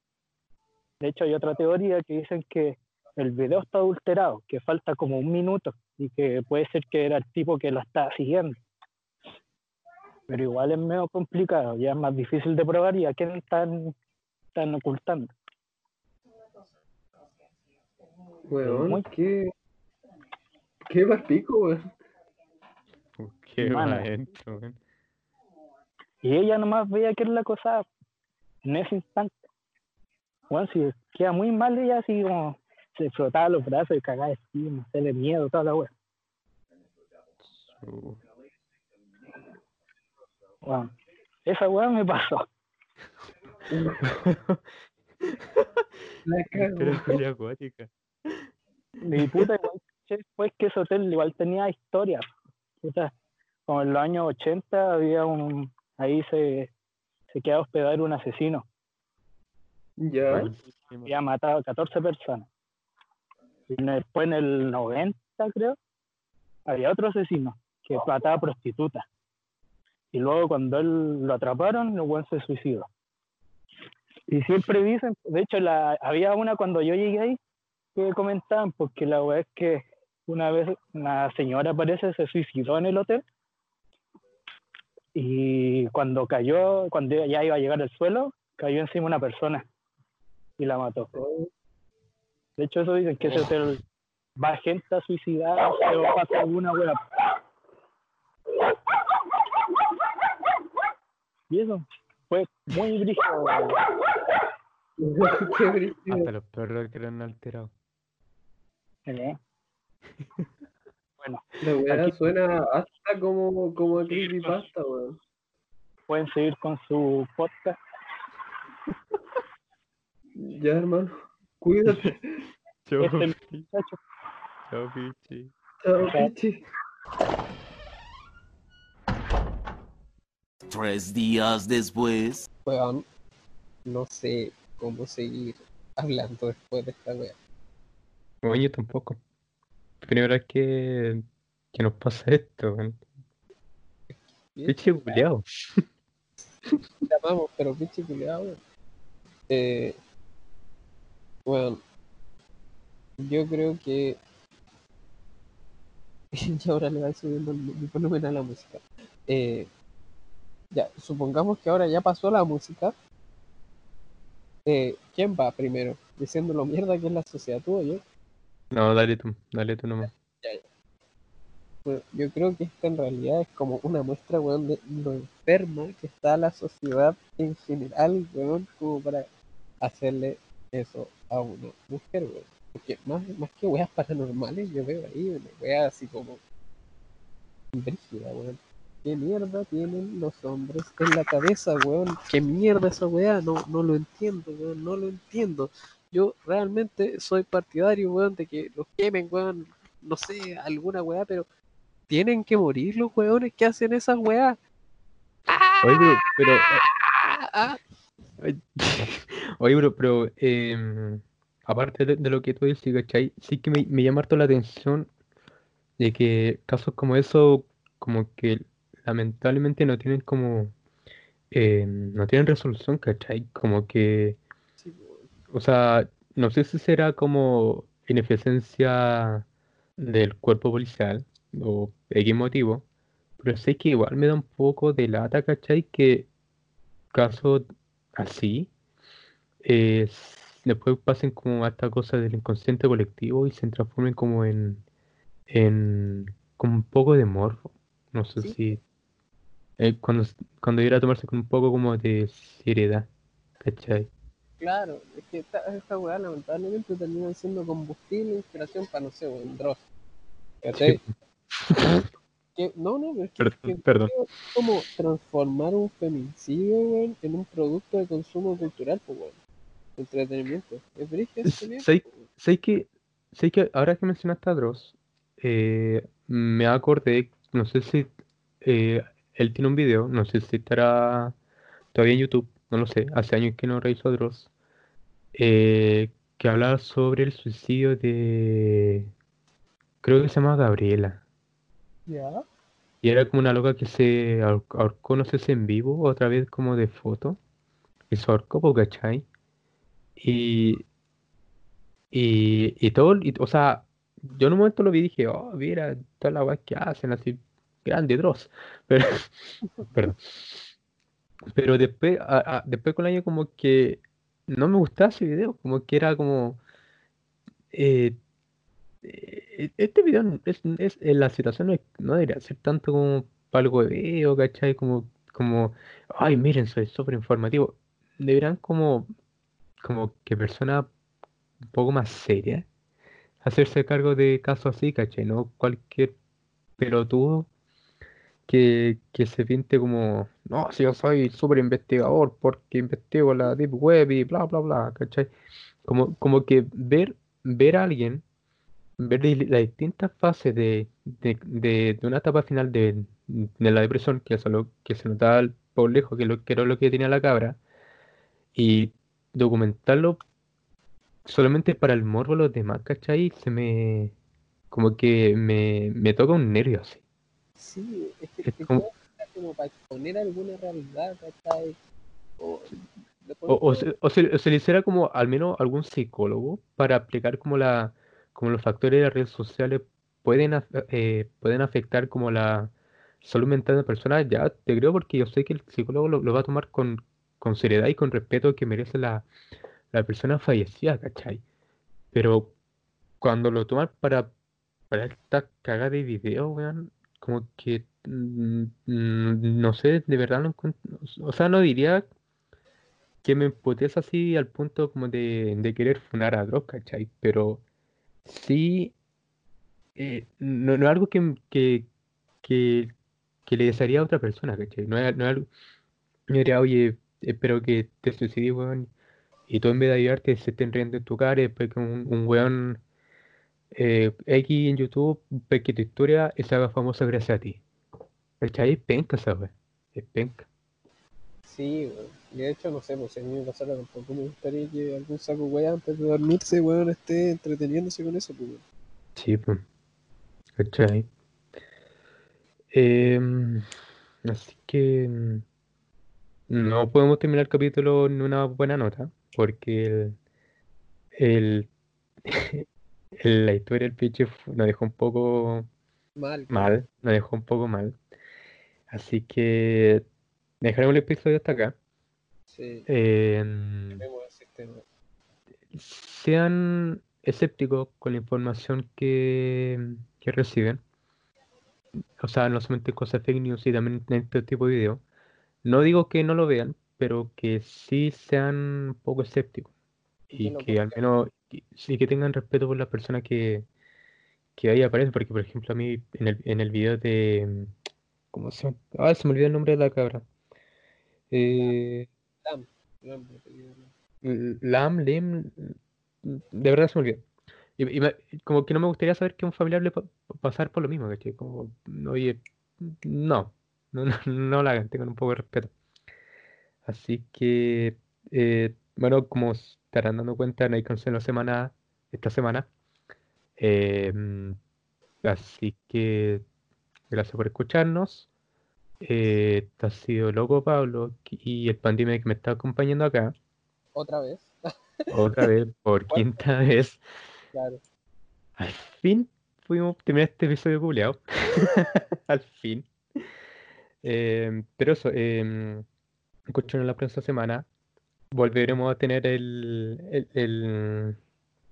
De hecho, hay otra teoría que dicen que el video está adulterado, que falta como un minuto y que puede ser que era el tipo que la estaba siguiendo. Pero igual es medio complicado, ya es más difícil de probar y a quién están, están ocultando. Weón, Muy- qué. Qué más pico, weón. Qué maestro, weón. Y ella nomás veía que él la acosaba en ese instante. Bueno, si queda muy mal ella así como se frotaba los brazos y cagaba encima, se le miedo, toda la wea. Bueno, esa wea me pasó. Pero acuática. Mi puta igual después que ese hotel igual tenía historia. Puta, como en los años 80 había un ahí se, se quedaba hospedado un asesino. Ya. Había matado a 14 personas. Y después en el 90, creo, había otro asesino que mataba prostitutas. Y luego cuando él lo atraparon, el buen se suicidó. Y siempre dicen, de hecho la, había una cuando yo llegué ahí que comentaban, porque la weá es que una vez una señora parece se suicidó en el hotel y cuando cayó, cuando ya iba a llegar al suelo, cayó encima una persona y la mató. Oh, De hecho, eso dicen que ese hotel va gente a suicidarse o pasa alguna wea. Y eso fue muy brígido. Qué brígido. Hasta los perros que eran alterados. ¿eh? Bueno, La weá Aquí- suena hasta como, como a creepypasta, weón. pueden seguir con su podcast. Ya, hermano. Cuídate. Chao, Este muchacho. chao, pichi. Chao, pichi. Tres días después. Weón, no sé cómo seguir hablando después de esta wea. Bueno, yo tampoco. Primera vez que, que nos pasa esto, weón. Bien, Pichi culiao. te amamos, pero pinche culiao, weón. Eh, bueno, yo creo que. y ahora le va subiendo el, volumen a la música. Eh, ya, supongamos que ahora ya pasó la música. Eh, ¿Quién va primero? Diciendo lo mierda que es la sociedad, tú o yo. No, dale tú, dale tú nomás. Bueno, yo creo que esta en realidad es como una muestra, weón, de lo enferma que está la sociedad en general, weón, como para hacerle eso a una mujer, weón. Porque más, más que weas paranormales, yo veo ahí una wea así como brígida, weón. ¿Qué mierda tienen los hombres en la cabeza, weón? ¿Qué mierda esa wea? No, no lo entiendo, weón, no lo entiendo. Yo realmente soy partidario, weón, de que los quemen, weón, no sé, alguna weá, pero tienen que morir los weones que hacen esas weas. Oye, pero, Ah, ah. Ay, Oye, bro, pero em, aparte de, de lo que tú dices, ¿cachai? Sí que me, me llama harto la atención de que casos como eso, como que lamentablemente no tienen como, em, no tienen resolución, ¿cachai? Como que, Sí, o sea, no sé si será como ineficiencia del cuerpo policial o X motivo, pero sé que igual me da un poco de lata, ¿cachai? Que casos así eh, después pasen como a esta cosa del inconsciente colectivo y se transformen como en, en como un poco de morbo. No sé Sí. si eh, cuando, cuando ir a tomarse con un poco como de seriedad, ¿cachai? Claro, es que esta, esta weá lamentablemente termina siendo combustible inspiración para, no sé. ¿Cachai? Que, no, no, es que, Perdón, que perdón. creo que es como transformar un feminicidio, weón, en un producto de consumo cultural, pues, weón. Entretenimiento. Es brígido S- también. ¿sabes ¿sabes que, ¿sabes que ahora que mencionaste a Dross, eh, me acordé, no sé si eh, él tiene un video, no sé si estará todavía en YouTube, no lo sé, hace años que no reviso a Dross, eh, que hablaba sobre el suicidio de, creo que se llama Gabriela, Ya. y era como una loca que se ahor- ahorcó, no sé si en vivo otra vez como de foto, y se ahorcó, po, ¿cachai? Y, y, y todo, y- o sea, yo en un momento lo vi dije, oh, mira, todas las weas que hacen, así, grande Dross, pero, perdón. Pero después, después con el año como que no me gustaba ese video, como que era como, eh, este video no- es, es, en la situación no, no debería ser tanto como para el hueveo, ¿cachai? Como, como, ay, miren, soy súper informativo. Deberían como, como que personas un poco más serias hacerse cargo de casos así, ¿cachai? No cualquier pelotudo que, que se pinte como, no, si yo soy súper investigador porque investigo la Deep Web y bla, bla, bla, ¿cachai? Como, como que ver, ver a alguien, ver las distintas fases de, de, de- de una etapa final de, de la depresión, que eso lo, que se notaba al- por lejos, que, lo, que era lo que tenía la cabra, y documentarlo solamente para el morbo de los demás, ¿cachai? Se me, como que me, me toca un nervio así. Sí, es que, Es es como- como para exponer alguna realidad, ¿cachai? O, O, o se, o se- o se le hiciera como al menos algún psicólogo para explicar cómo la, cómo los factores de las redes sociales pueden, eh, pueden afectar como la salud mental de la persona, ya te creo porque yo sé que el psicólogo lo, va a tomar con, con seriedad y con respeto que merece la, la persona fallecida, ¿cachai? Pero cuando lo toman para, para esta cagada de video, weón, como que mm, mm, no sé, de verdad no o sea, no diría que me emputece así al punto como de, de querer funar a Dross, ¿cachai? Pero sí eh, no, no es algo que, que, que, que le desearía a otra persona, ¿cachai? No es, no es algo. Yo diría, oye, espero que te suicides, weón. Y tú en vez de ayudarte se estén riendo en tu cara y después un, un weón eh, X en YouTube ve tu historia se haga famosa gracias a ti. ¿Cachai? Es penca weón. Es penca. Sí, weón. Y de hecho, no sé, pues si a mí me pasara tampoco me gustaría que algún saco weá antes de dormirse, weón, esté entreteniéndose con eso, pues. weón. Sí, pues. ¿Cachai? Em, así que mm, no podemos terminar el capítulo en una buena nota, porque el, el- el- la historia del pinche nos dejó un poco Mal. mal, nos dejó un poco mal. Así que dejaremos el episodio hasta acá. Sí, sistema. sean escépticos con la información que, que reciben. O sea, no solamente cosas fake news y también en este tipo de videos. No digo que no lo vean, pero que sí sean un poco escépticos. Y lo que al menos y- sí que tengan respeto por las personas que, que ahí aparecen. Porque, por ejemplo, a mí en el, en el video de... ¿Cómo se llama? Ah, se me olvidó el nombre de la cabra. Eh, Lam, Lam, Lam. Lim, de verdad se me olvidó. Y, me- como que no me gustaría saber que un familiar le pa- pasar por lo mismo, ¿cachai? Como, oye, no, no, no, no lo hagan, tengan un poco de respeto. Así que, eh, bueno, como estarán dando cuenta, no hay cancelo semana, esta semana. Eh, mm, así que, gracias por escucharnos. Eh, este ha sido Loco Pablo y el pandemia que me está acompañando acá. Otra vez, Otra vez, por quinta vez. claro. Al fin pudimos terminar este episodio culiao. Al fin. Eh, pero eso, eh, escucharon la próxima semana. Volveremos a tener el, el, el-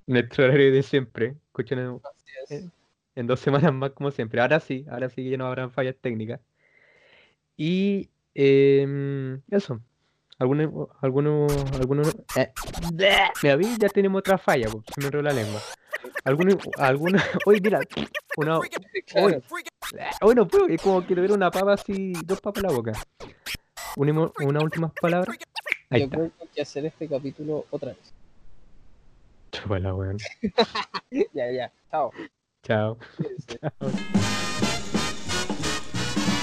nuestro horario de siempre. Escuchen. Eh, en dos semanas más como siempre. Ahora sí, ahora sí que ya no habrán fallas técnicas. Y em, eso. Algunos, algunos, algunos. eh, mira, vi, ya tenemos otra falla, pues, se me enredó la lengua. Algunos, algunos. Oye, mira, una. Bueno, pues, es como que le diera una papa así, dos papas en la boca. Una, una última palabra. Ahí Yo está. creo que hay que hacer este capítulo otra vez. Chúpala, weón. ya, ya. Chao. Chao.